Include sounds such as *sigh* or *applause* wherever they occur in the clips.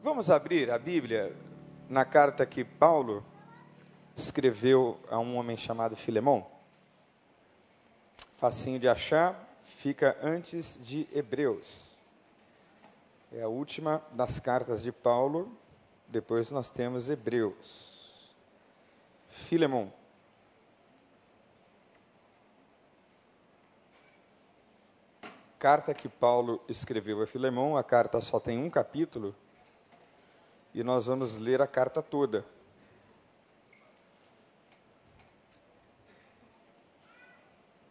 Vamos abrir a Bíblia na carta que Paulo escreveu a um homem chamado Filemão. Facinho de achar, fica antes de Hebreus. É a última das cartas de Paulo, depois nós temos Hebreus. Filemão. Carta que Paulo escreveu a Filemão, a carta só tem um capítulo, e nós vamos ler a carta toda.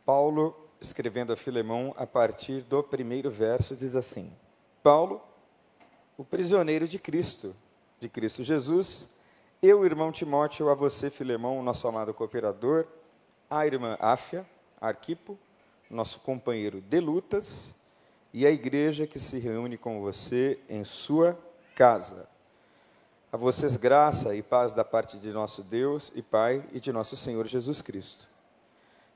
Paulo, escrevendo a Filemão, a partir do primeiro verso, diz assim: Paulo, o prisioneiro de Cristo, de Cristo Jesus, eu, irmão Timóteo, a você, Filemão, nosso amado cooperador, a irmã Áfia, Arquipo, nosso companheiro de lutas, e a igreja que se reúne com você em sua casa. A vocês graça e paz da parte de nosso Deus e Pai e de nosso Senhor Jesus Cristo.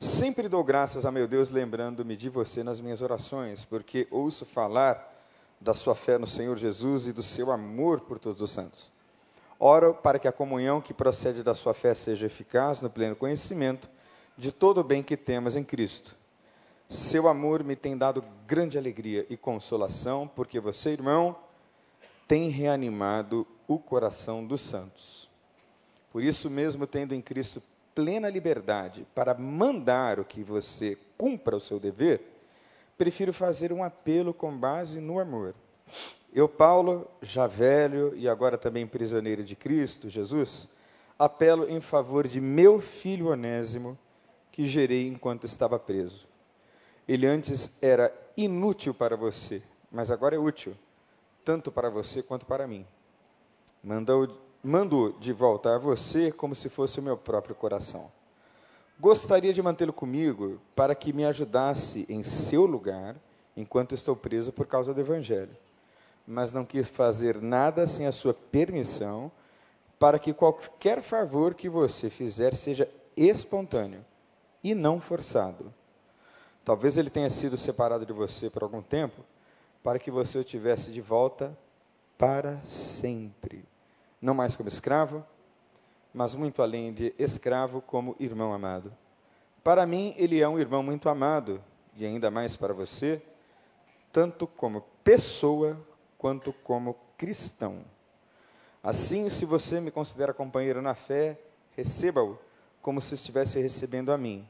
Sempre dou graças a meu Deus, lembrando-me de você nas minhas orações, porque ouço falar da sua fé no Senhor Jesus e do seu amor por todos os santos. Oro para que a comunhão que procede da sua fé seja eficaz no pleno conhecimento de todo o bem que temos em Cristo. Seu amor me tem dado grande alegria e consolação, porque você, irmão, tem reanimado o coração dos santos. Por isso mesmo, tendo em Cristo plena liberdade para mandar o que você cumpra o seu dever, prefiro fazer um apelo com base no amor. Eu, Paulo, já velho e agora também prisioneiro de Cristo, Jesus, apelo em favor de meu filho Onésimo, que gerei enquanto estava preso. Ele antes era inútil para você, mas agora é útil, tanto para você quanto para mim mando, mando de volta a você como se fosse o meu próprio coração. Gostaria de mantê-lo comigo para que me ajudasse em seu lugar enquanto estou preso por causa do Evangelho. Mas não quis fazer nada sem a sua permissão, para que qualquer favor que você fizer seja espontâneo e não forçado. Talvez ele tenha sido separado de você por algum tempo, para que você o tivesse de volta para sempre não mais como escravo, mas muito além de escravo, como irmão amado. Para mim, ele é um irmão muito amado, e ainda mais para você, tanto como pessoa quanto como cristão. Assim, se você me considera companheiro na fé, receba-o como se estivesse recebendo a mim.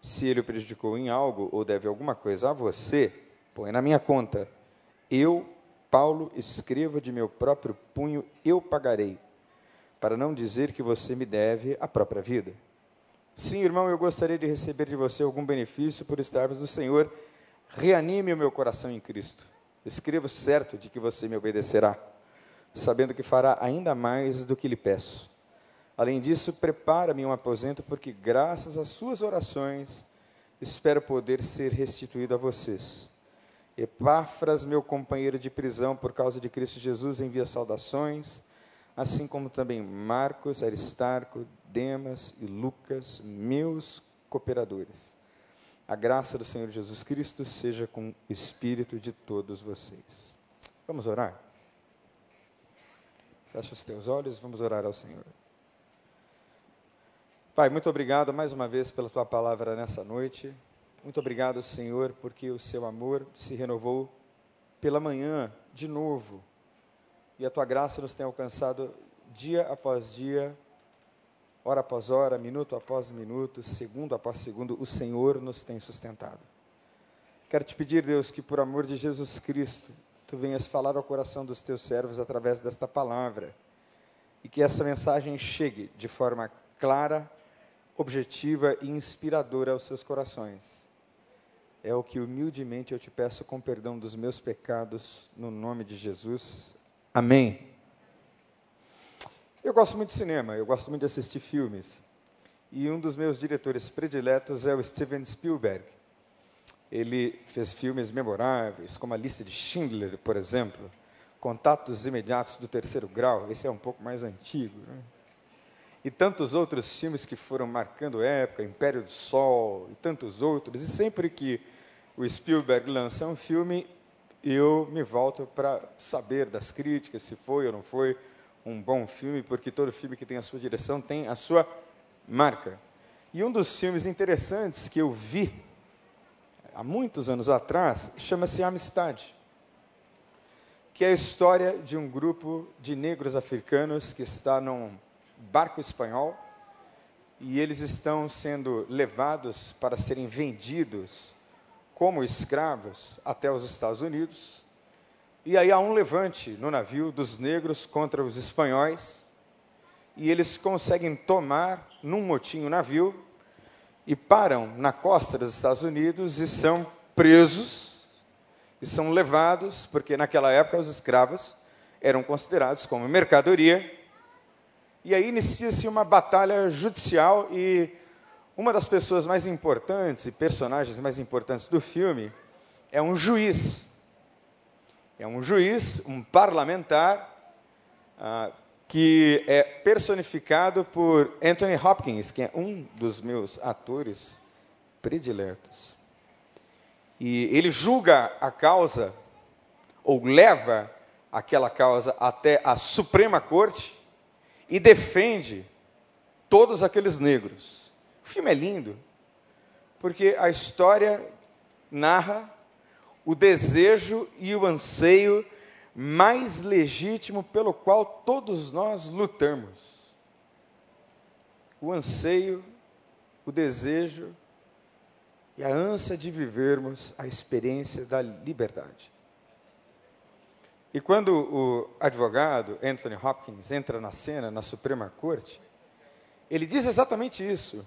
Se ele o prejudicou em algo ou deve alguma coisa a você, põe na minha conta. Eu Paulo, escrevo de meu próprio punho, eu pagarei, para não dizer que você me deve a própria vida. Sim, irmão, eu gostaria de receber de você algum benefício por estarmos do Senhor. Reanime o meu coração em Cristo. Escrevo certo de que você me obedecerá, sabendo que fará ainda mais do que lhe peço. Além disso, prepara-me um aposento, porque graças às suas orações espero poder ser restituído a vocês. Epáfras, meu companheiro de prisão por causa de Cristo Jesus, envia saudações, assim como também Marcos, Aristarco, Demas e Lucas, meus cooperadores. A graça do Senhor Jesus Cristo seja com o espírito de todos vocês. Vamos orar? Fecha os teus olhos, vamos orar ao Senhor. Pai, muito obrigado mais uma vez pela tua palavra nessa noite. Muito obrigado, Senhor, porque o seu amor se renovou pela manhã de novo. E a tua graça nos tem alcançado dia após dia, hora após hora, minuto após minuto, segundo após segundo, o Senhor nos tem sustentado. Quero te pedir, Deus, que por amor de Jesus Cristo, tu venhas falar ao coração dos teus servos através desta palavra e que essa mensagem chegue de forma clara, objetiva e inspiradora aos seus corações é o que humildemente eu te peço com perdão dos meus pecados, no nome de Jesus. Amém. Eu gosto muito de cinema, eu gosto muito de assistir filmes. E um dos meus diretores prediletos é o Steven Spielberg. Ele fez filmes memoráveis, como A Lista de Schindler, por exemplo, Contatos Imediatos do Terceiro Grau, esse é um pouco mais antigo. Né? E tantos outros filmes que foram marcando época, Império do Sol e tantos outros. E sempre que o Spielberg lança um filme, eu me volto para saber das críticas, se foi ou não foi um bom filme, porque todo filme que tem a sua direção tem a sua marca. E um dos filmes interessantes que eu vi há muitos anos atrás chama-se Amistade, que é a história de um grupo de negros africanos que está num barco espanhol e eles estão sendo levados para serem vendidos como escravos até os Estados Unidos. E aí há um levante no navio dos negros contra os espanhóis, e eles conseguem tomar num motim o navio e param na costa dos Estados Unidos e são presos e são levados, porque naquela época os escravos eram considerados como mercadoria. E aí inicia-se uma batalha judicial e uma das pessoas mais importantes e personagens mais importantes do filme é um juiz. É um juiz, um parlamentar, ah, que é personificado por Anthony Hopkins, que é um dos meus atores prediletos. E ele julga a causa, ou leva aquela causa até a Suprema Corte e defende todos aqueles negros o filme é lindo, porque a história narra o desejo e o anseio mais legítimo pelo qual todos nós lutamos. O anseio, o desejo e a ânsia de vivermos a experiência da liberdade. E quando o advogado Anthony Hopkins entra na cena na Suprema Corte, ele diz exatamente isso.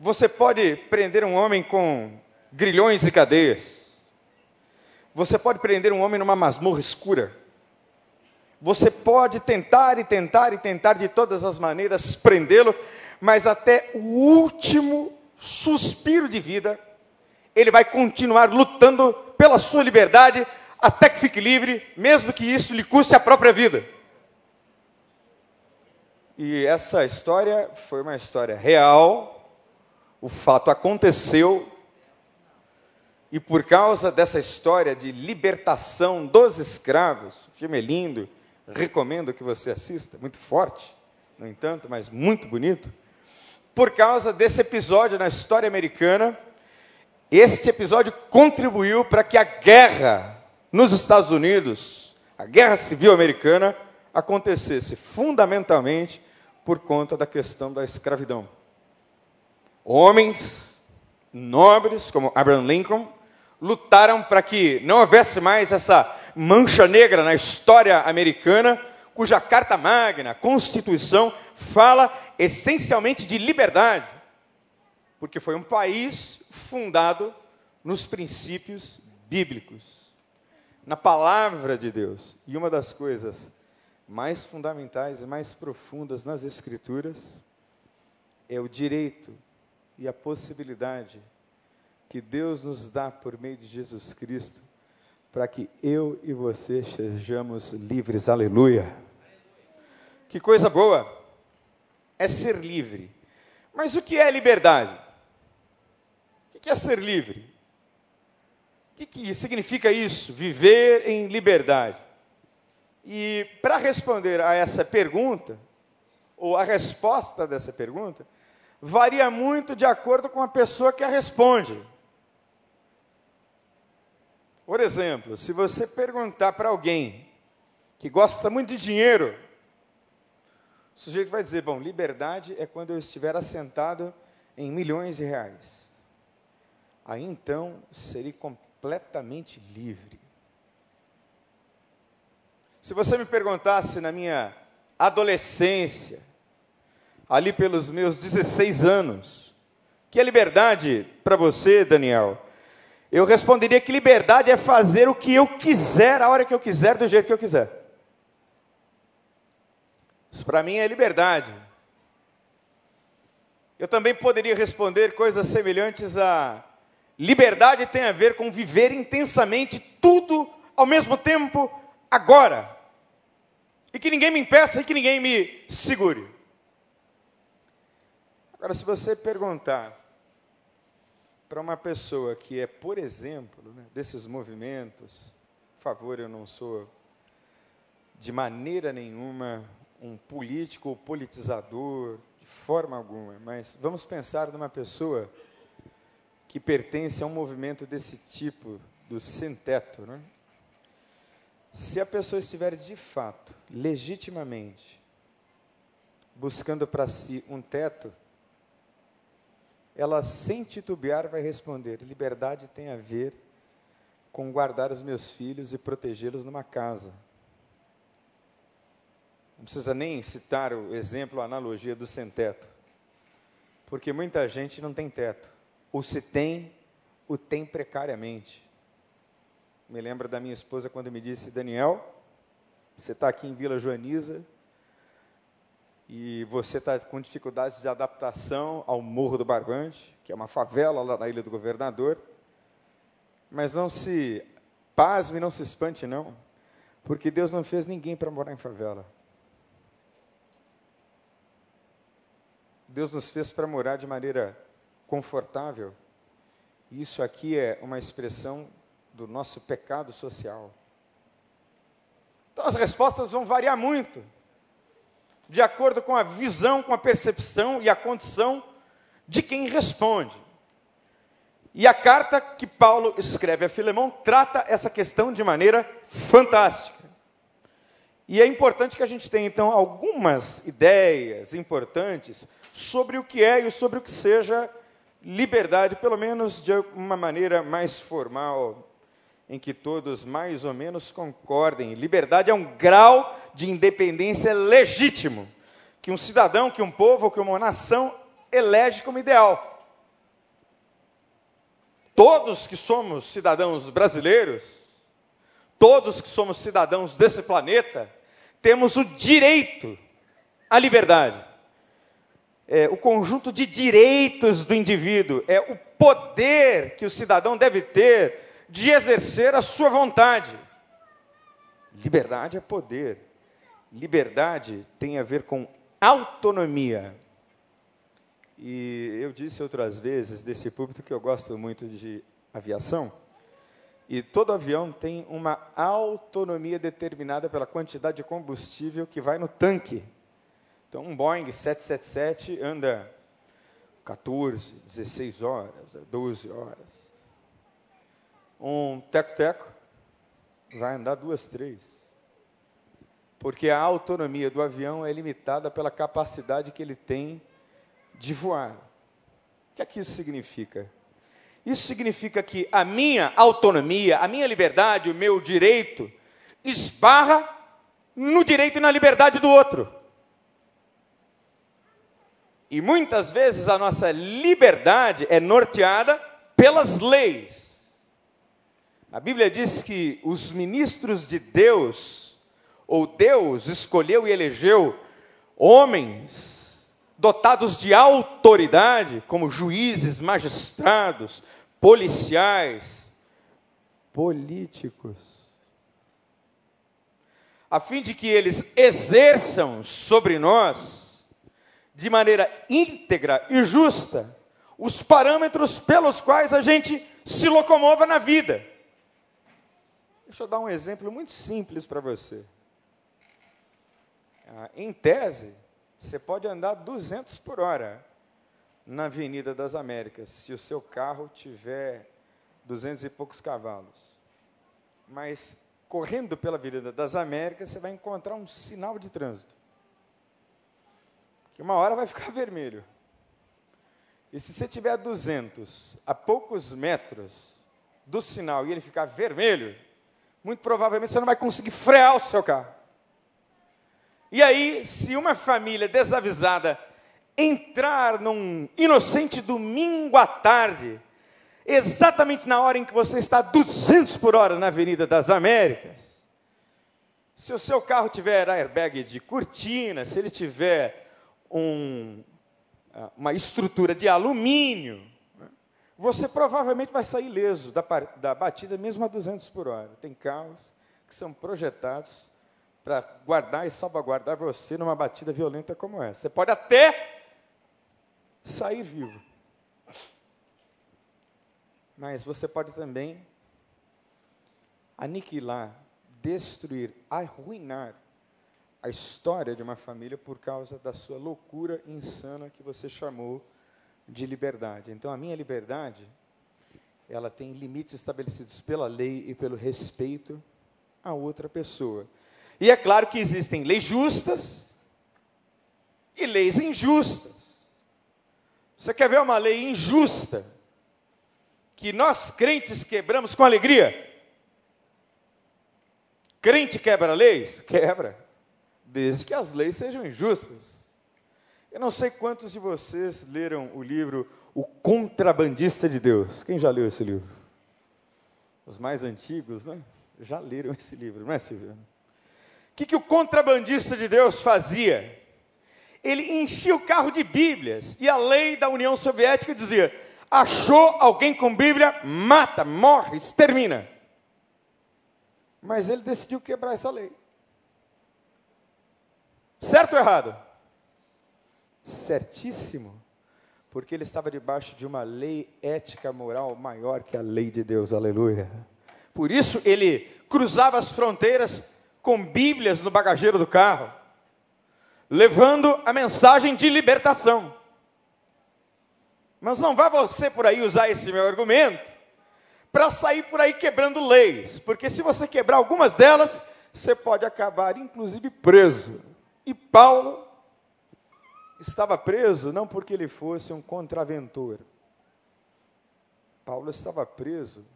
Você pode prender um homem com grilhões e cadeias. Você pode prender um homem numa masmorra escura. Você pode tentar e tentar e tentar de todas as maneiras prendê-lo, mas até o último suspiro de vida, ele vai continuar lutando pela sua liberdade até que fique livre, mesmo que isso lhe custe a própria vida. E essa história foi uma história real, o fato aconteceu e por causa dessa história de libertação dos escravos, o filme é lindo, recomendo que você assista, muito forte, no entanto, mas muito bonito. Por causa desse episódio na história americana, este episódio contribuiu para que a guerra nos Estados Unidos, a guerra civil americana, acontecesse fundamentalmente por conta da questão da escravidão homens nobres, como Abraham Lincoln, lutaram para que não houvesse mais essa mancha negra na história americana, cuja Carta Magna, Constituição, fala essencialmente de liberdade, porque foi um país fundado nos princípios bíblicos, na palavra de Deus. E uma das coisas mais fundamentais e mais profundas nas Escrituras é o direito e a possibilidade que Deus nos dá por meio de Jesus Cristo para que eu e você sejamos livres. Aleluia. Que coisa boa é ser livre. Mas o que é liberdade? O que é ser livre? O que significa isso? Viver em liberdade. E para responder a essa pergunta, ou a resposta dessa pergunta, varia muito de acordo com a pessoa que a responde. Por exemplo, se você perguntar para alguém que gosta muito de dinheiro, o sujeito vai dizer: Bom, liberdade é quando eu estiver assentado em milhões de reais. Aí então serei completamente livre. Se você me perguntasse na minha adolescência, ali pelos meus 16 anos. Que é liberdade para você, Daniel? Eu responderia que liberdade é fazer o que eu quiser, a hora que eu quiser, do jeito que eu quiser. Isso para mim é liberdade. Eu também poderia responder coisas semelhantes a liberdade tem a ver com viver intensamente tudo ao mesmo tempo, agora. E que ninguém me impeça e que ninguém me segure. Agora, se você perguntar para uma pessoa que é, por exemplo, né, desses movimentos, por favor, eu não sou de maneira nenhuma um político ou politizador, de forma alguma, mas vamos pensar numa pessoa que pertence a um movimento desse tipo, do sem-teto. Né? Se a pessoa estiver de fato, legitimamente, buscando para si um teto, ela sem titubear vai responder: liberdade tem a ver com guardar os meus filhos e protegê-los numa casa. Não precisa nem citar o exemplo, a analogia do sem-teto. Porque muita gente não tem teto. Ou se tem, o tem precariamente. Me lembro da minha esposa quando me disse: Daniel, você está aqui em Vila Joaniza e você está com dificuldades de adaptação ao Morro do Barbante, que é uma favela lá na Ilha do Governador. Mas não se pasme, não se espante, não, porque Deus não fez ninguém para morar em favela. Deus nos fez para morar de maneira confortável. Isso aqui é uma expressão do nosso pecado social. Então as respostas vão variar muito, de acordo com a visão, com a percepção e a condição de quem responde. E a carta que Paulo escreve a Filemão trata essa questão de maneira fantástica. E é importante que a gente tenha, então, algumas ideias importantes sobre o que é e sobre o que seja liberdade, pelo menos de uma maneira mais formal, em que todos mais ou menos concordem. Liberdade é um grau de independência legítimo que um cidadão, que um povo, que uma nação elege como ideal. Todos que somos cidadãos brasileiros, todos que somos cidadãos desse planeta, temos o direito à liberdade. É, o conjunto de direitos do indivíduo, é o poder que o cidadão deve ter de exercer a sua vontade. Liberdade é poder. Liberdade tem a ver com autonomia. E eu disse outras vezes desse púlpito que eu gosto muito de aviação. E todo avião tem uma autonomia determinada pela quantidade de combustível que vai no tanque. Então, um Boeing 777 anda 14, 16 horas, 12 horas. Um teco-teco vai andar duas, três. Porque a autonomia do avião é limitada pela capacidade que ele tem de voar. O que é que isso significa? Isso significa que a minha autonomia, a minha liberdade, o meu direito, esbarra no direito e na liberdade do outro. E muitas vezes a nossa liberdade é norteada pelas leis. A Bíblia diz que os ministros de Deus, ou Deus escolheu e elegeu homens dotados de autoridade, como juízes, magistrados, policiais, políticos, a fim de que eles exerçam sobre nós, de maneira íntegra e justa, os parâmetros pelos quais a gente se locomova na vida. Deixa eu dar um exemplo muito simples para você. Ah, em tese, você pode andar 200 por hora na Avenida das Américas, se o seu carro tiver 200 e poucos cavalos. Mas correndo pela Avenida das Américas, você vai encontrar um sinal de trânsito. Que uma hora vai ficar *laughs* vermelho. E se você tiver 200 a poucos metros do sinal e ele ficar vermelho, muito provavelmente você não vai conseguir frear o seu carro. E aí, se uma família desavisada entrar num inocente domingo à tarde, exatamente na hora em que você está 200 por hora na Avenida das Américas, se o seu carro tiver airbag de cortina, se ele tiver um, ah, uma estrutura de alumínio, você provavelmente vai sair leso da, da batida mesmo a 200 por hora. Tem carros que são projetados para guardar e salvaguardar você numa batida violenta como essa. Você pode até sair vivo. Mas você pode também aniquilar, destruir, arruinar a história de uma família por causa da sua loucura insana que você chamou de liberdade. Então, a minha liberdade, ela tem limites estabelecidos pela lei e pelo respeito a outra pessoa. E é claro que existem leis justas e leis injustas. Você quer ver uma lei injusta que nós crentes quebramos com alegria? Crente quebra leis? Quebra desde que as leis sejam injustas. Eu não sei quantos de vocês leram o livro O Contrabandista de Deus. Quem já leu esse livro? Os mais antigos, né? Já leram esse livro, não é, Silvio? Que, que o contrabandista de Deus fazia? Ele enchia o carro de Bíblias e a lei da União Soviética dizia: achou alguém com Bíblia, mata, morre, extermina. Mas ele decidiu quebrar essa lei. Certo ou errado? Certíssimo. Porque ele estava debaixo de uma lei ética moral maior que a lei de Deus, aleluia. Por isso ele cruzava as fronteiras com Bíblias no bagageiro do carro, levando a mensagem de libertação. Mas não vá você por aí usar esse meu argumento para sair por aí quebrando leis, porque se você quebrar algumas delas, você pode acabar inclusive preso. E Paulo estava preso não porque ele fosse um contraventor. Paulo estava preso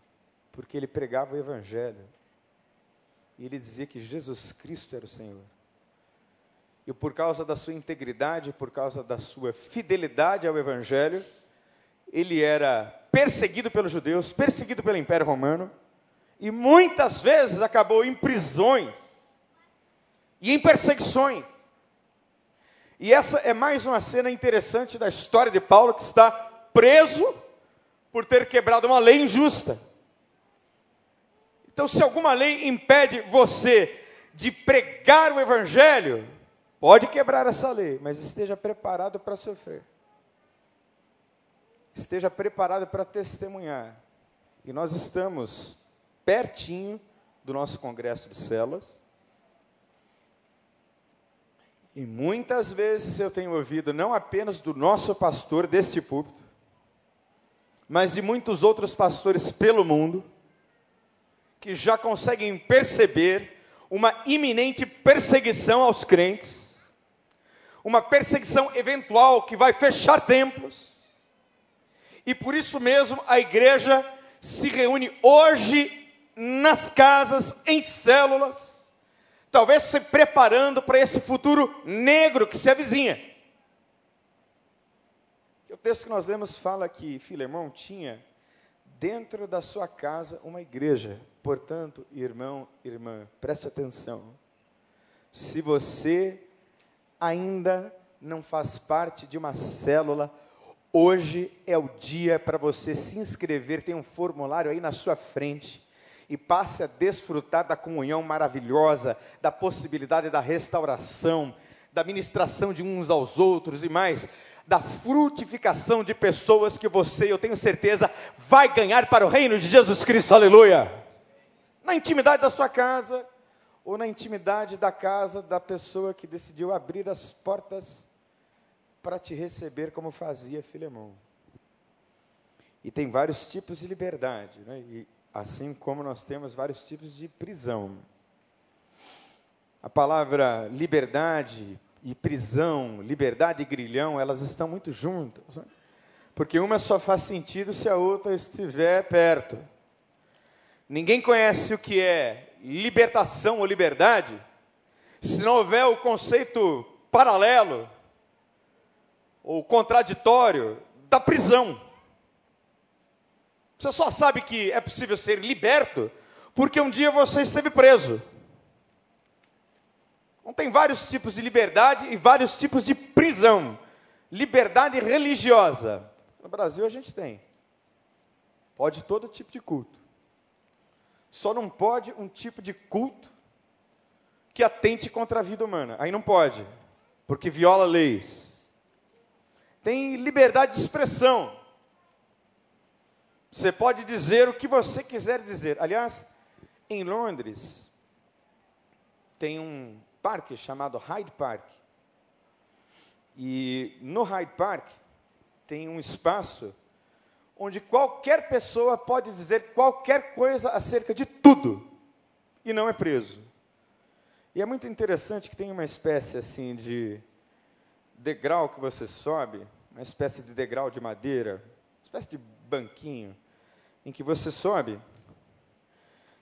porque ele pregava o Evangelho. E ele dizia que Jesus Cristo era o Senhor. E por causa da sua integridade, por causa da sua fidelidade ao Evangelho, ele era perseguido pelos judeus, perseguido pelo Império Romano, e muitas vezes acabou em prisões e em perseguições. E essa é mais uma cena interessante da história de Paulo, que está preso por ter quebrado uma lei injusta. Então, se alguma lei impede você de pregar o Evangelho, pode quebrar essa lei, mas esteja preparado para sofrer. Esteja preparado para testemunhar. E nós estamos pertinho do nosso congresso de células. E muitas vezes eu tenho ouvido, não apenas do nosso pastor deste púlpito, mas de muitos outros pastores pelo mundo, que já conseguem perceber uma iminente perseguição aos crentes, uma perseguição eventual que vai fechar templos, e por isso mesmo a igreja se reúne hoje nas casas, em células, talvez se preparando para esse futuro negro que se avizinha. O texto que nós lemos fala que Filemão tinha dentro da sua casa uma igreja. Portanto, irmão, irmã, preste atenção. Se você ainda não faz parte de uma célula, hoje é o dia para você se inscrever. Tem um formulário aí na sua frente e passe a desfrutar da comunhão maravilhosa, da possibilidade da restauração, da ministração de uns aos outros e mais, da frutificação de pessoas que você, eu tenho certeza, vai ganhar para o reino de Jesus Cristo, aleluia. Na intimidade da sua casa, ou na intimidade da casa da pessoa que decidiu abrir as portas para te receber como fazia Filemão. E tem vários tipos de liberdade, né? E assim como nós temos vários tipos de prisão. A palavra liberdade e prisão, liberdade e grilhão, elas estão muito juntas. Né? Porque uma só faz sentido se a outra estiver perto. Ninguém conhece o que é libertação ou liberdade se não houver o conceito paralelo ou contraditório da prisão. Você só sabe que é possível ser liberto porque um dia você esteve preso. Então, tem vários tipos de liberdade e vários tipos de prisão. Liberdade religiosa. No Brasil a gente tem. Pode todo tipo de culto. Só não pode um tipo de culto que atente contra a vida humana. Aí não pode, porque viola leis. Tem liberdade de expressão Você pode dizer o que você quiser dizer. Aliás, em Londres, tem um parque chamado Hyde Park. E no Hyde Park tem um espaço onde qualquer pessoa pode dizer qualquer coisa acerca de tudo e não é preso. E é muito interessante que tem uma espécie assim de degrau que você sobe, uma espécie de degrau de madeira, uma espécie de banquinho, em que você sobe.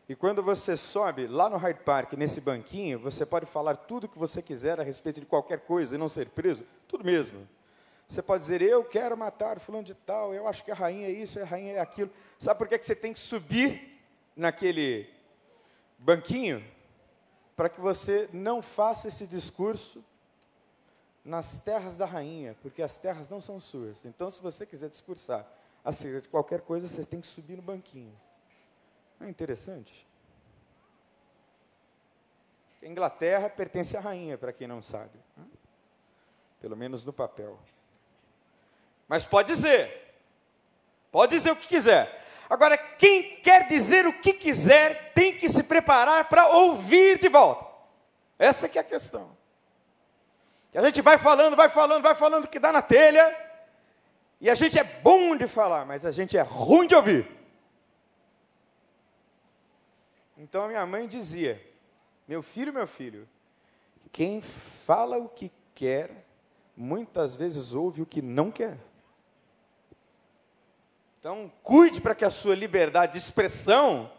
E quando você sobe lá no Hyde Park, nesse banquinho, você pode falar tudo o que você quiser a respeito de qualquer coisa e não ser preso, tudo mesmo. Você pode dizer, eu quero matar fulano de tal, eu acho que a rainha é isso, a rainha é aquilo. Sabe por que, que você tem que subir naquele banquinho? Para que você não faça esse discurso nas terras da rainha, porque as terras não são suas. Então, se você quiser discursar acerca de qualquer coisa, você tem que subir no banquinho. Não é interessante? A Inglaterra pertence à rainha, para quem não sabe. Né? Pelo menos no papel. Mas pode dizer. Pode dizer o que quiser. Agora, quem quer dizer o que quiser, tem que se preparar para ouvir de volta. Essa que é a questão. E a gente vai falando, vai falando, vai falando que dá na telha. E a gente é bom de falar, mas a gente é ruim de ouvir. Então a minha mãe dizia: Meu filho, meu filho, quem fala o que quer, muitas vezes ouve o que não quer. Então, cuide para que a sua liberdade de expressão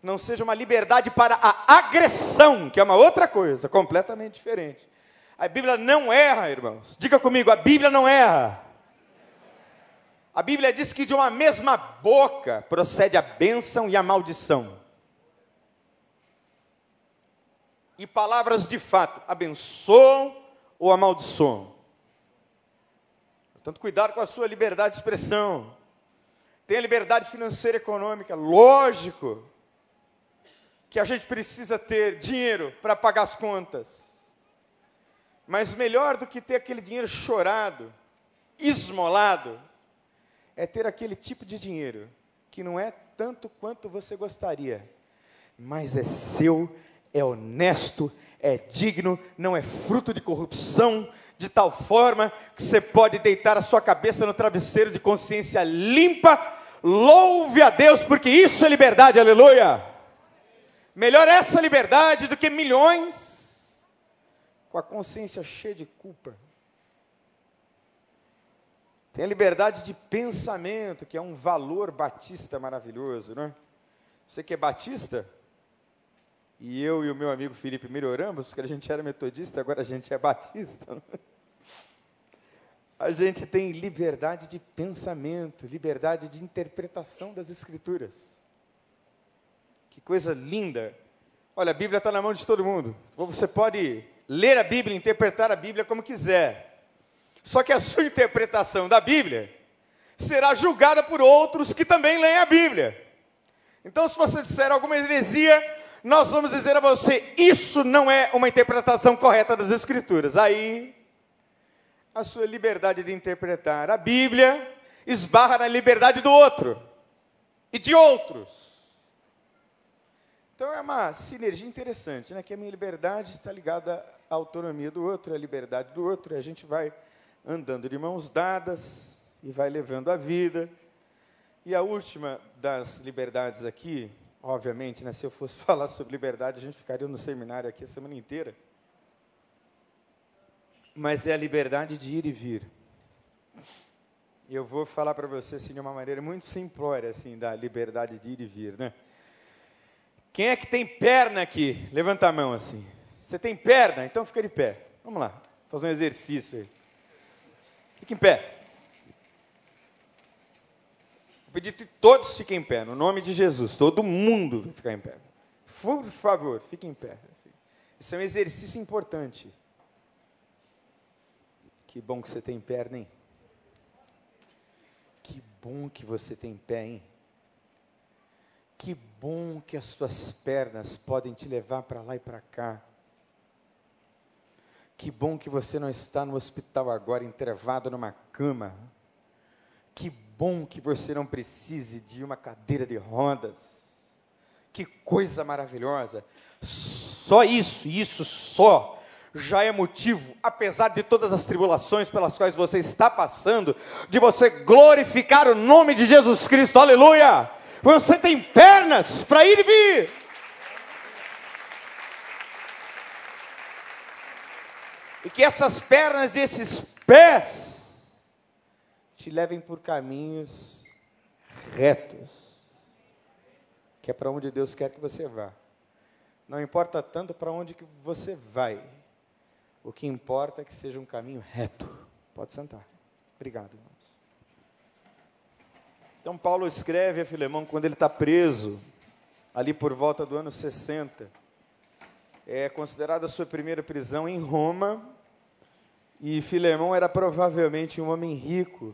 não seja uma liberdade para a agressão, que é uma outra coisa, completamente diferente. A Bíblia não erra, irmãos. Diga comigo, a Bíblia não erra. A Bíblia diz que de uma mesma boca procede a bênção e a maldição. E palavras de fato abençoam ou amaldiçoam. Portanto, cuidado com a sua liberdade de expressão. Tenha liberdade financeira e econômica, lógico que a gente precisa ter dinheiro para pagar as contas. Mas melhor do que ter aquele dinheiro chorado, esmolado, é ter aquele tipo de dinheiro que não é tanto quanto você gostaria, mas é seu, é honesto, é digno, não é fruto de corrupção, de tal forma que você pode deitar a sua cabeça no travesseiro de consciência limpa. Louve a Deus, porque isso é liberdade, aleluia. Melhor essa liberdade do que milhões com a consciência cheia de culpa. Tem a liberdade de pensamento, que é um valor batista maravilhoso, não é? Você que é batista, e eu e o meu amigo Felipe melhoramos, porque a gente era metodista, agora a gente é batista. É? A gente tem liberdade de pensamento, liberdade de interpretação das Escrituras. Que coisa linda! Olha, a Bíblia está na mão de todo mundo. Você pode ler a Bíblia, interpretar a Bíblia como quiser. Só que a sua *laughs* interpretação da Bíblia será julgada por outros que também leem a Bíblia. Então, se você disser alguma heresia, nós vamos dizer a você: isso não é uma interpretação correta das Escrituras. Aí, a sua liberdade de interpretar a Bíblia esbarra na liberdade do outro e de outros. Então é uma sinergia interessante, né? Que a minha liberdade está ligada à autonomia do outro, à liberdade do outro, e a gente vai andando de mãos dadas e vai levando a vida. E a última das liberdades aqui, obviamente, né, se eu fosse *laughs* falar sobre liberdade, a gente ficaria no seminário aqui a semana inteira. Mas é a liberdade de ir e vir. Eu vou falar para você assim, de uma maneira muito simplória assim, da liberdade de ir e vir. Né? Quem é que tem perna aqui? Levanta a mão assim. Você tem perna? Então fica de pé. Vamos lá, fazer um exercício aí. Fique em pé. Vou pedir que todos fiquem em pé, no nome de Jesus. Todo mundo vai ficar em pé. Por favor, fique em pé. Isso é um exercício importante. Que bom que você tem perna, hein? Que bom que você tem pé, hein? Que bom que as suas pernas podem te levar para lá e para cá. Que bom que você não está no hospital agora, entrevado numa cama. Que bom que você não precise de uma cadeira de rodas. Que coisa maravilhosa. Só isso, isso só, já é motivo, apesar de todas as tribulações pelas quais você está passando, de você glorificar o nome de Jesus Cristo. Aleluia! Você tem pernas para ir e vir. E que essas pernas e esses pés te levem por caminhos retos, que é para onde Deus quer que você vá. Não importa tanto para onde que você vai, o que importa é que seja um caminho reto. Pode sentar. Obrigado, irmãos. Então, Paulo escreve a Filemão quando ele está preso, ali por volta do ano 60. É considerada a sua primeira prisão em Roma, e Filemão era provavelmente um homem rico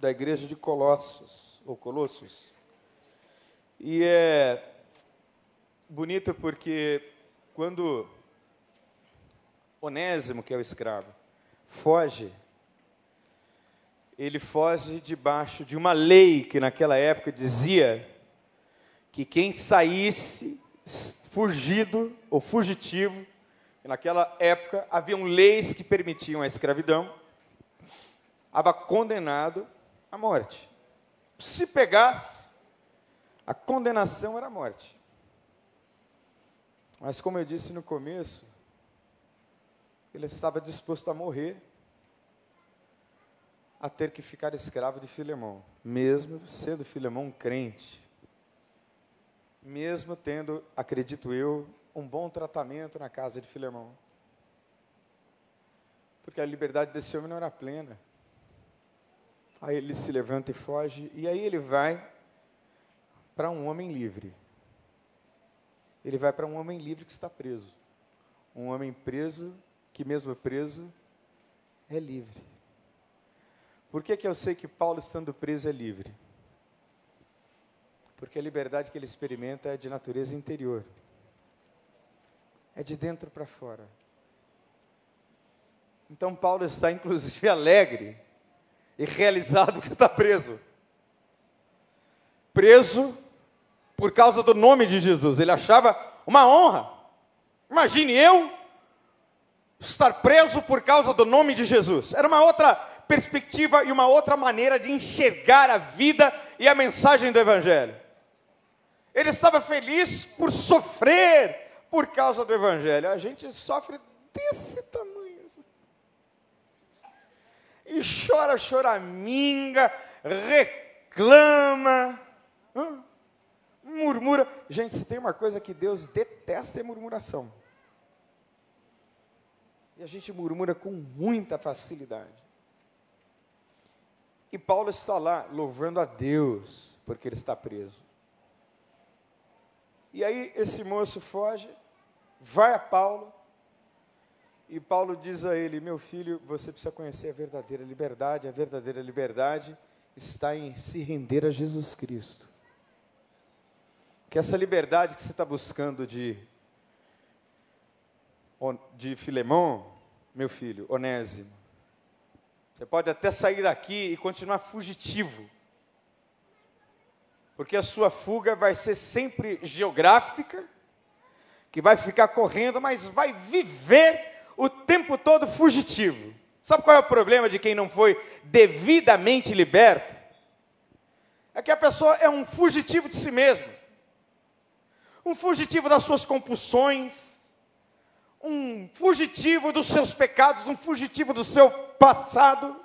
da igreja de Colossos, ou Colossos. E é bonito porque quando Onésimo, que é o escravo, foge, ele foge debaixo de uma lei que naquela época dizia que quem saísse fugido ou fugitivo naquela época haviam leis que permitiam a escravidão, estava condenado à morte. Se pegasse, a condenação era a morte. Mas como eu disse no começo, ele estava disposto a morrer, a ter que ficar escravo de Filemão, mesmo sendo Filemão crente, mesmo tendo, acredito eu, um bom tratamento na casa de Filemão. Porque a liberdade desse homem não era plena. Aí ele se levanta e foge, e aí ele vai para um homem livre. Ele vai para um homem livre que está preso. Um homem preso, que mesmo preso, é livre. Por que, que eu sei que Paulo, estando preso, é livre? Porque a liberdade que ele experimenta é de natureza interior é de dentro para fora. Então Paulo está inclusive *laughs* alegre e realizado que está preso. Preso por causa do nome de Jesus. Ele achava uma honra. Imagine eu estar preso por causa do nome de Jesus. Era uma outra perspectiva e uma outra maneira de enxergar a vida e a mensagem do Evangelho. Ele estava feliz por sofrer por causa do Evangelho. A gente sofre desse tamanho. E chora, choraminga, reclama, murmura. Gente, se tem uma coisa que Deus detesta é murmuração. A gente murmura com muita facilidade. E Paulo está lá louvando a Deus porque ele está preso. E aí esse moço foge, vai a Paulo, e Paulo diz a ele: Meu filho, você precisa conhecer a verdadeira liberdade. A verdadeira liberdade está em se render a Jesus Cristo. Que essa liberdade que você está buscando de, de Filemão, meu filho, Onésimo, você pode até sair daqui e continuar fugitivo, porque a sua fuga vai ser sempre geográfica que vai ficar correndo, mas vai viver o tempo todo fugitivo. Sabe qual é o problema de quem não foi devidamente liberto? É que a pessoa é um fugitivo de si mesmo, um fugitivo das suas compulsões, um fugitivo dos seus pecados, um fugitivo do seu passado.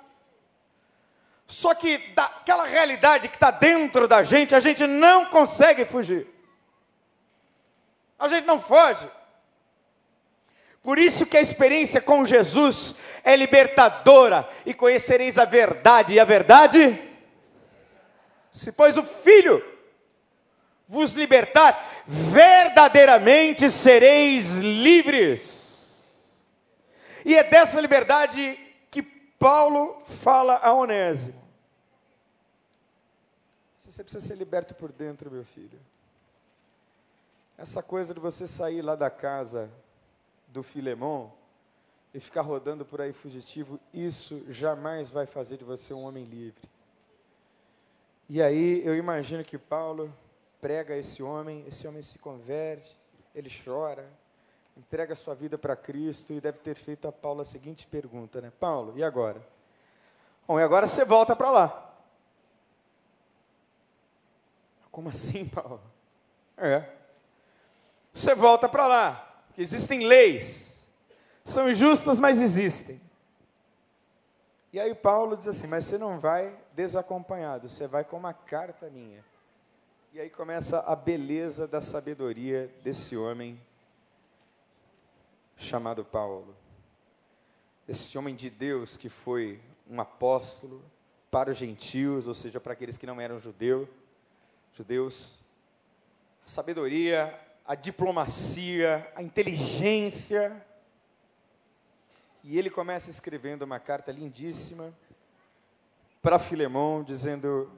Só que daquela realidade que está dentro da gente, a gente não consegue fugir. A gente não foge. Por isso que a experiência com Jesus é libertadora e conhecereis a verdade e a verdade se pois o Filho vos libertar, verdadeiramente sereis livres. E é dessa liberdade que Paulo fala a Onésimo. Você precisa ser liberto por dentro, meu filho. Essa coisa de você sair lá da casa do Filemão e ficar rodando por aí fugitivo, isso jamais vai fazer de você um homem livre. E aí eu imagino que Paulo prega esse homem, esse homem se converte, ele chora, entrega sua vida para Cristo e deve ter feito a Paulo a seguinte pergunta, né? Paulo, e agora? Bom, e agora você volta para lá. Como assim, Paulo? É. Você volta para lá. Existem leis. São injustas, mas existem. E aí Paulo diz assim: Mas você não vai desacompanhado, você vai com uma carta minha. E aí começa a beleza da sabedoria desse homem chamado Paulo. Esse homem de Deus que foi um apóstolo para os gentios, ou seja, para aqueles que não eram judeu, judeus. A sabedoria, a diplomacia, a inteligência, e ele começa escrevendo uma carta lindíssima para Filemão, dizendo: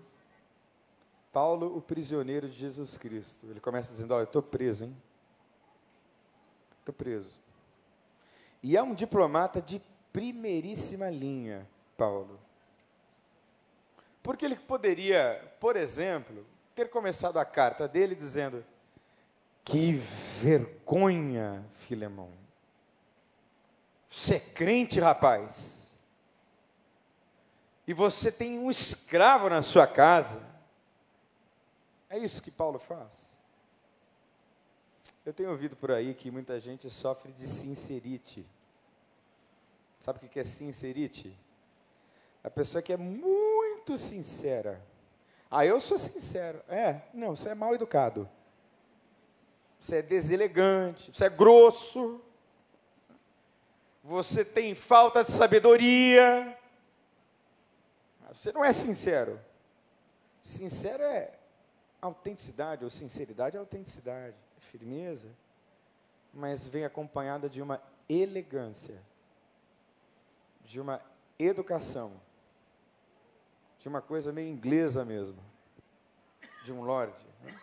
Paulo, o prisioneiro de Jesus Cristo. Ele começa dizendo: Olha, eu estou preso, hein? Estou preso. E é um diplomata de primeiríssima linha, Paulo. Porque ele poderia, por exemplo, ter começado a carta dele dizendo: Que vergonha, Filemão. Você é crente, rapaz. E você tem um escravo na sua casa. É isso que Paulo faz. Eu tenho ouvido por aí que muita gente sofre de sincerite. Sabe o que é sincerite? A pessoa que é muito sincera. Ah, eu sou sincero. É, não, você é mal educado. Você é deselegante, você é grosso você tem falta de sabedoria, você não é sincero. Sincero é autenticidade, ou sinceridade é autenticidade, é firmeza, mas vem acompanhada de uma elegância, de uma educação, de uma coisa meio inglesa mesmo, de um lorde. Né?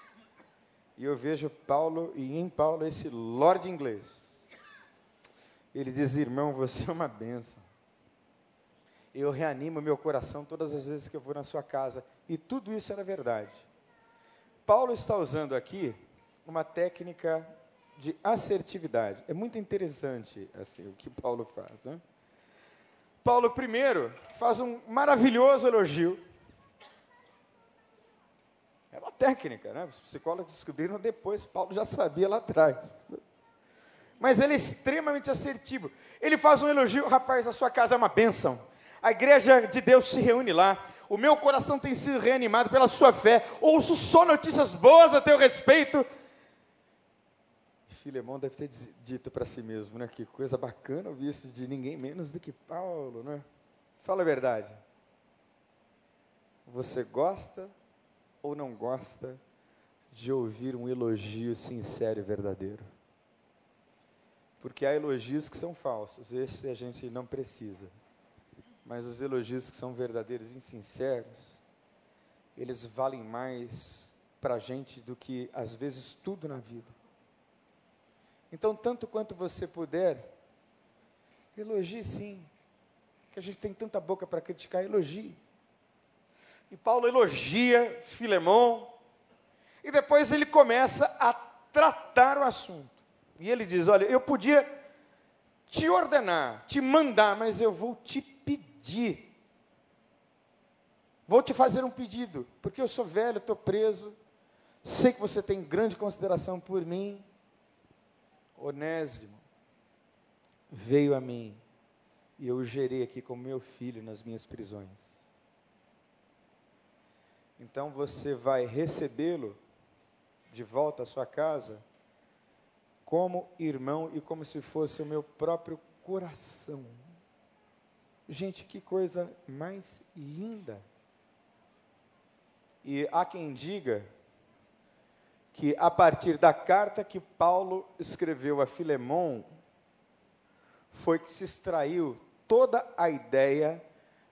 E eu vejo Paulo, e em Paulo, esse lorde inglês ele diz: Irmão, você é uma benção. Eu reanimo meu coração todas as vezes que eu vou na sua casa. E tudo isso era verdade. Paulo está usando aqui uma técnica de assertividade. É muito interessante assim, o que Paulo faz. Né? Paulo, primeiro, faz um maravilhoso elogio. É uma técnica, né? Os psicólogos descobriram depois, Paulo já sabia lá atrás mas ele é extremamente assertivo. Ele faz um elogio, rapaz, a sua casa é uma bênção. A igreja de Deus se reúne lá. O meu coração tem sido reanimado pela sua fé. Ouço só notícias boas a teu respeito. Filemão deve ter dito para si mesmo, né? Que coisa bacana ouvir isso de ninguém menos do que Paulo, né? Fala a verdade. Você gosta ou não gosta de ouvir um elogio sincero e verdadeiro? Porque há elogios que são falsos, esse a gente não precisa. Mas os elogios que são verdadeiros e sinceros, eles valem mais para a gente do que, às vezes, tudo na vida. Então, tanto quanto você puder, elogie sim. Que a gente tem tanta boca para criticar, elogie. E Paulo elogia Filemão, e depois ele começa a tratar o assunto. E ele diz: Olha, eu podia te ordenar, te mandar, mas eu vou te pedir. Vou te fazer um pedido, porque eu sou velho, estou preso, sei que você tem grande consideração por mim. Onésimo veio a mim e eu o gerei aqui como meu filho nas minhas prisões. Então você vai recebê-lo de volta à sua casa como irmão e como se fosse o meu próprio coração. Gente, que coisa mais linda. E há quem diga que a partir da carta que Paulo escreveu a Filemão, foi que se extraiu toda a ideia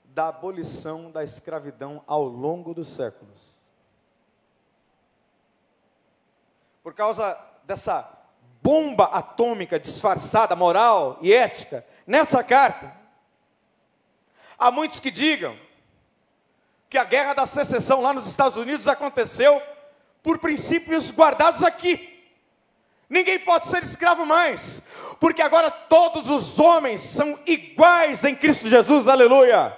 da abolição da escravidão ao longo dos séculos. Por causa dessa bomba atômica disfarçada, moral e ética, nessa carta. Há muitos que digam: que a guerra da secessão lá nos Estados Unidos aconteceu por princípios guardados aqui. Ninguém pode ser escravo mais, porque agora todos os homens são iguais em Cristo Jesus, aleluia.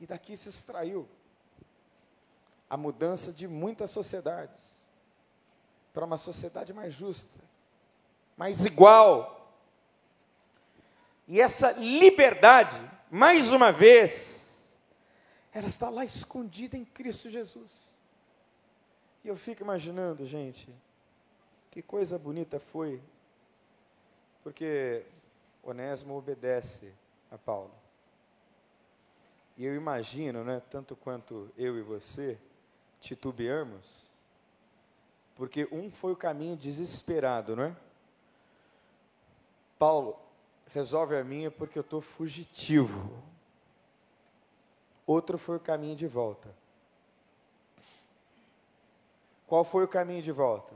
E daqui se extraiu a mudança de muitas sociedades para uma sociedade mais justa, mais igual. E essa liberdade, mais uma vez, ela está lá escondida em Cristo Jesus. E eu fico imaginando, gente, que coisa bonita foi, porque Onésimo obedece a Paulo. E eu imagino, né, tanto quanto eu e você, titubeamos, porque um foi o caminho desesperado, não é? Paulo, resolve a minha porque eu estou fugitivo. Outro foi o caminho de volta. Qual foi o caminho de volta?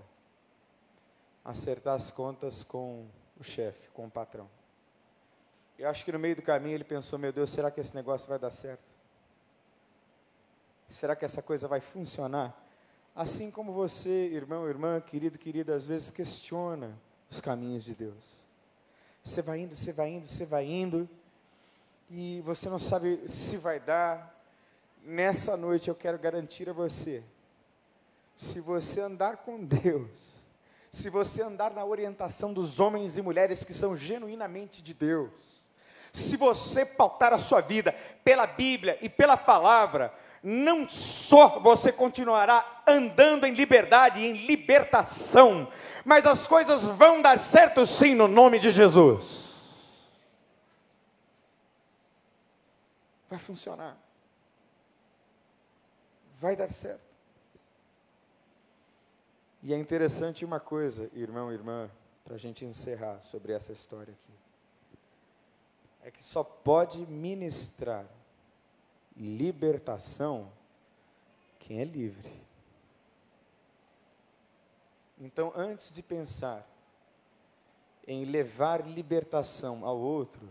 Acertar as contas com o chefe, com o patrão. Eu acho que no meio do caminho ele pensou: meu Deus, será que esse negócio vai dar certo? Será que essa coisa vai funcionar? Assim como você, irmão, irmã, querido, querida, às vezes questiona os caminhos de Deus. Você vai indo, você vai indo, você vai indo, e você não sabe se vai dar. Nessa noite eu quero garantir a você se você andar com Deus, se você andar na orientação dos homens e mulheres que são genuinamente de Deus, se você pautar a sua vida pela Bíblia e pela palavra, não só você continuará andando em liberdade e em libertação, mas as coisas vão dar certo sim no nome de Jesus. Vai funcionar. Vai dar certo. E é interessante uma coisa, irmão e irmã, para a gente encerrar sobre essa história aqui. É que só pode ministrar libertação quem é livre. Então, antes de pensar em levar libertação ao outro,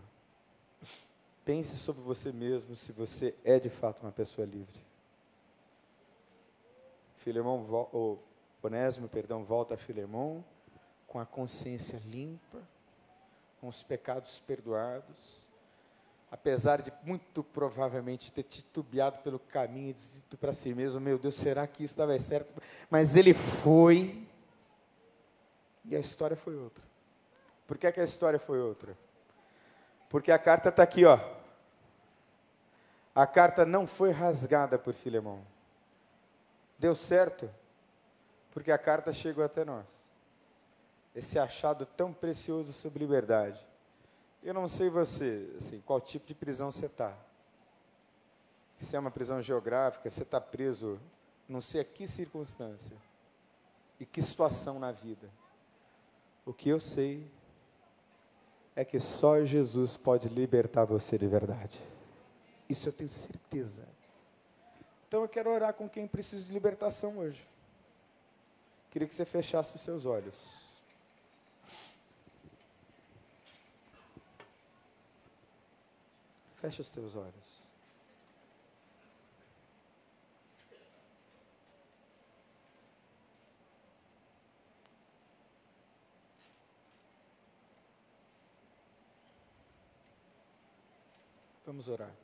*laughs* pense sobre você mesmo se você é de fato uma pessoa livre. Filemão, ou Onésimo, perdão, volta a Filemão com a consciência limpa, com os pecados perdoados, apesar de muito provavelmente ter titubeado pelo caminho e dito para si mesmo: Meu Deus, será que isso estava certo? Mas ele foi, e a história foi outra. Por que, é que a história foi outra? Porque a carta está aqui, ó. A carta não foi rasgada por Filemão. Deu certo? porque a carta chegou até nós. Esse achado tão precioso sobre liberdade. Eu não sei você, assim, qual tipo de prisão você está. Se é uma prisão geográfica, você está preso, não sei a que circunstância e que situação na vida. O que eu sei é que só Jesus pode libertar você de verdade. Isso eu tenho certeza. Então eu quero orar com quem precisa de libertação hoje. Queria que você fechasse os seus olhos. Feche os teus olhos. Vamos orar.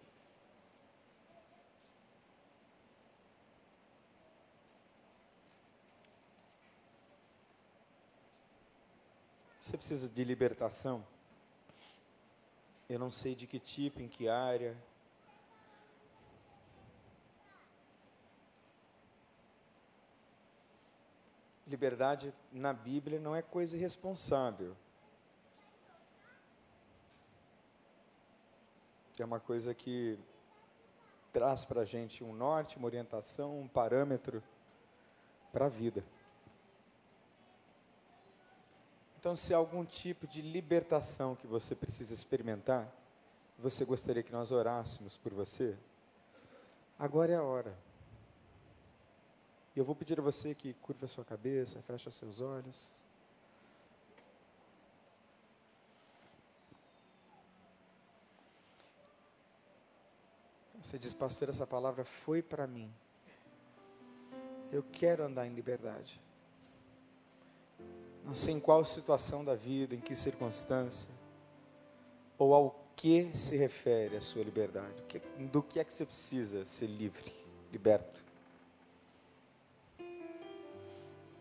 Você precisa de libertação? Eu não sei de que tipo, em que área. Liberdade na Bíblia não é coisa irresponsável. É uma coisa que traz para a gente um norte, uma orientação, um parâmetro para a vida. Então, se há algum tipo de libertação que você precisa experimentar, você gostaria que nós orássemos por você, agora é a hora. E eu vou pedir a você que curva a sua cabeça, feche seus olhos. Você diz, pastor, essa palavra foi para mim. Eu quero andar em liberdade. Não sei em qual situação da vida, em que circunstância, ou ao que se refere a sua liberdade. Do que é que você precisa ser livre, liberto?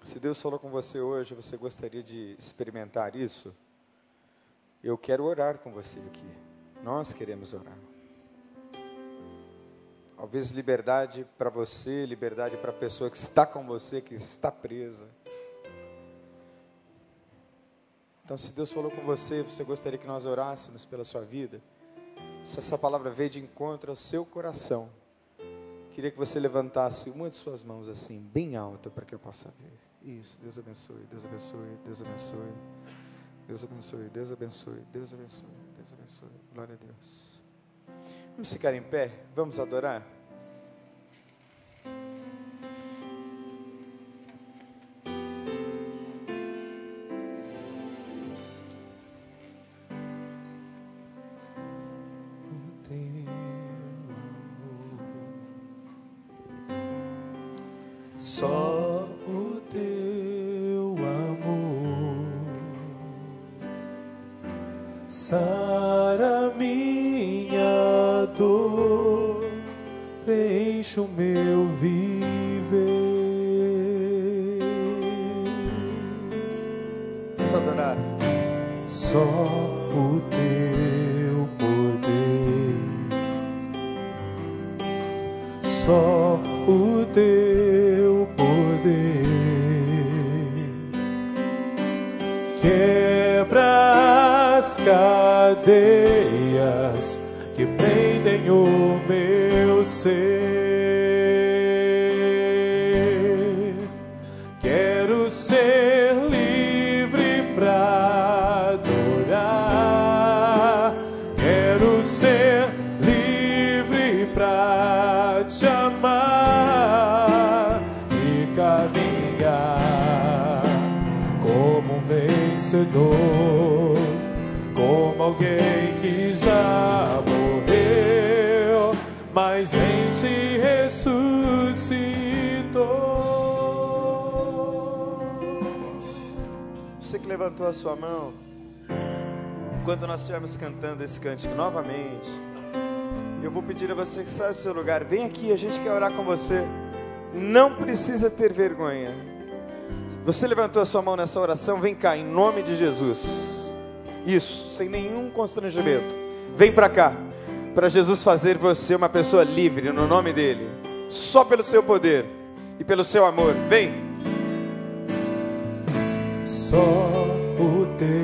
Se Deus falou com você hoje, você gostaria de experimentar isso? Eu quero orar com você aqui. Nós queremos orar. Talvez liberdade para você, liberdade para a pessoa que está com você, que está presa. Então, se Deus falou com você, você gostaria que nós orássemos pela sua vida? Se essa palavra veio de encontro ao seu coração, queria que você levantasse uma de suas mãos assim, bem alta, para que eu possa ver. Isso, Deus abençoe, Deus abençoe, Deus abençoe. Deus abençoe, Deus abençoe, Deus abençoe, Deus abençoe. Glória a Deus. Vamos ficar em pé, vamos adorar. só o teu poder, só o teu poder quebra as cadeias. Levantou a sua mão, enquanto nós estivermos cantando esse cântico novamente, eu vou pedir a você que saia do seu lugar, vem aqui, a gente quer orar com você. Não precisa ter vergonha. Você levantou a sua mão nessa oração, vem cá, em nome de Jesus. Isso, sem nenhum constrangimento. Vem para cá, para Jesus fazer você uma pessoa livre no nome dEle, só pelo seu poder e pelo seu amor. Vem. Só o teu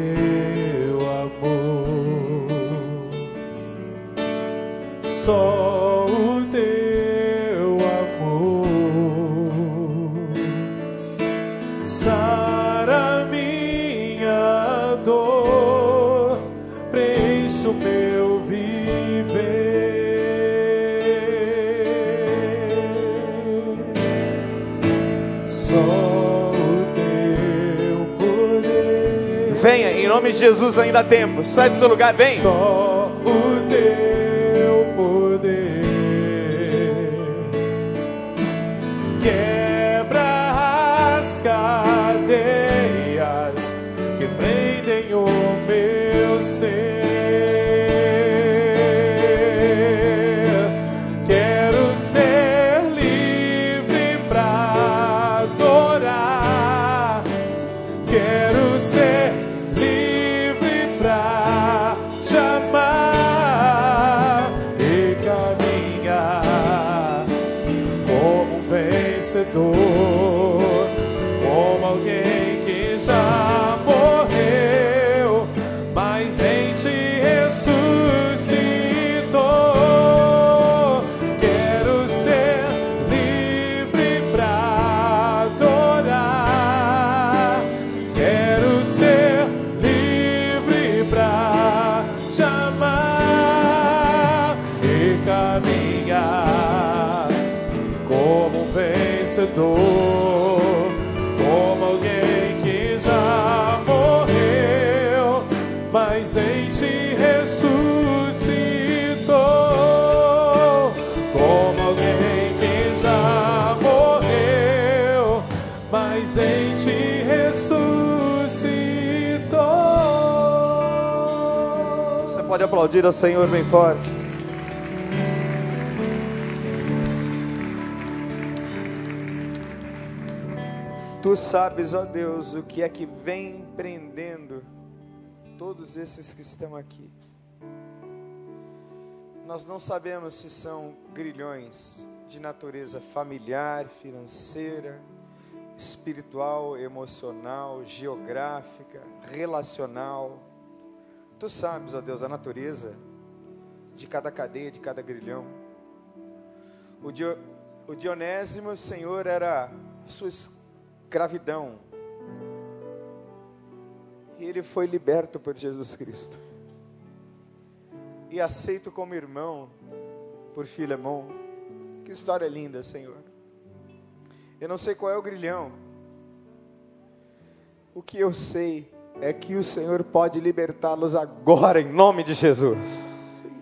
nome de Jesus ainda há tempo. Sai do seu lugar, vem. Só como alguém que já morreu, mas em te ressuscitou, como alguém que já morreu, mas em te ressuscitou. Você pode aplaudir ao Senhor bem forte. Tu sabes, ó Deus, o que é que vem prendendo todos esses que estão aqui. Nós não sabemos se são grilhões de natureza familiar, financeira, espiritual, emocional, geográfica, relacional. Tu sabes, ó Deus, a natureza de cada cadeia, de cada grilhão. O, Dio, o Dionésimo, Senhor, era a sua escravidão. E ele foi liberto por Jesus Cristo. E aceito como irmão por Filemão. Que história linda, Senhor. Eu não sei qual é o grilhão. O que eu sei é que o Senhor pode libertá-los agora, em nome de Jesus.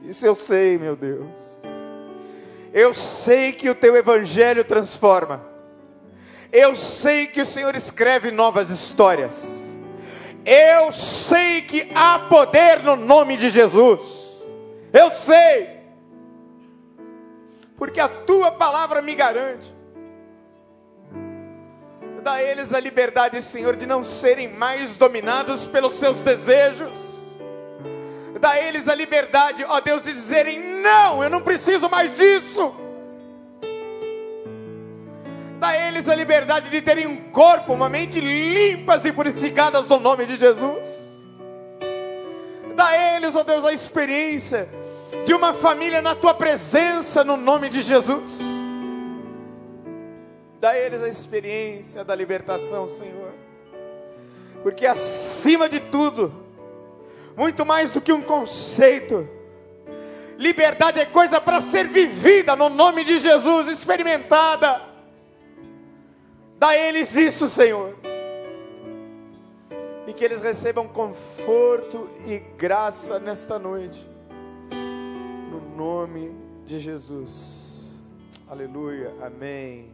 Isso eu sei, meu Deus. Eu sei que o teu evangelho transforma. Eu sei que o Senhor escreve novas histórias. Eu sei que há poder no nome de Jesus. Eu sei. Porque a tua palavra me garante. Dá a eles a liberdade, Senhor, de não serem mais dominados pelos seus desejos. Dá a eles a liberdade, ó Deus, de dizerem: não, eu não preciso mais disso. Dá a eles a liberdade de terem um corpo, uma mente limpas e purificadas no nome de Jesus. Dá a eles, ó Deus, a experiência de uma família na tua presença no nome de Jesus. Dá a eles a experiência da libertação, Senhor. Porque acima de tudo, muito mais do que um conceito, liberdade é coisa para ser vivida no nome de Jesus, experimentada. Dá a eles isso, Senhor. E que eles recebam conforto e graça nesta noite. No nome de Jesus. Aleluia. Amém.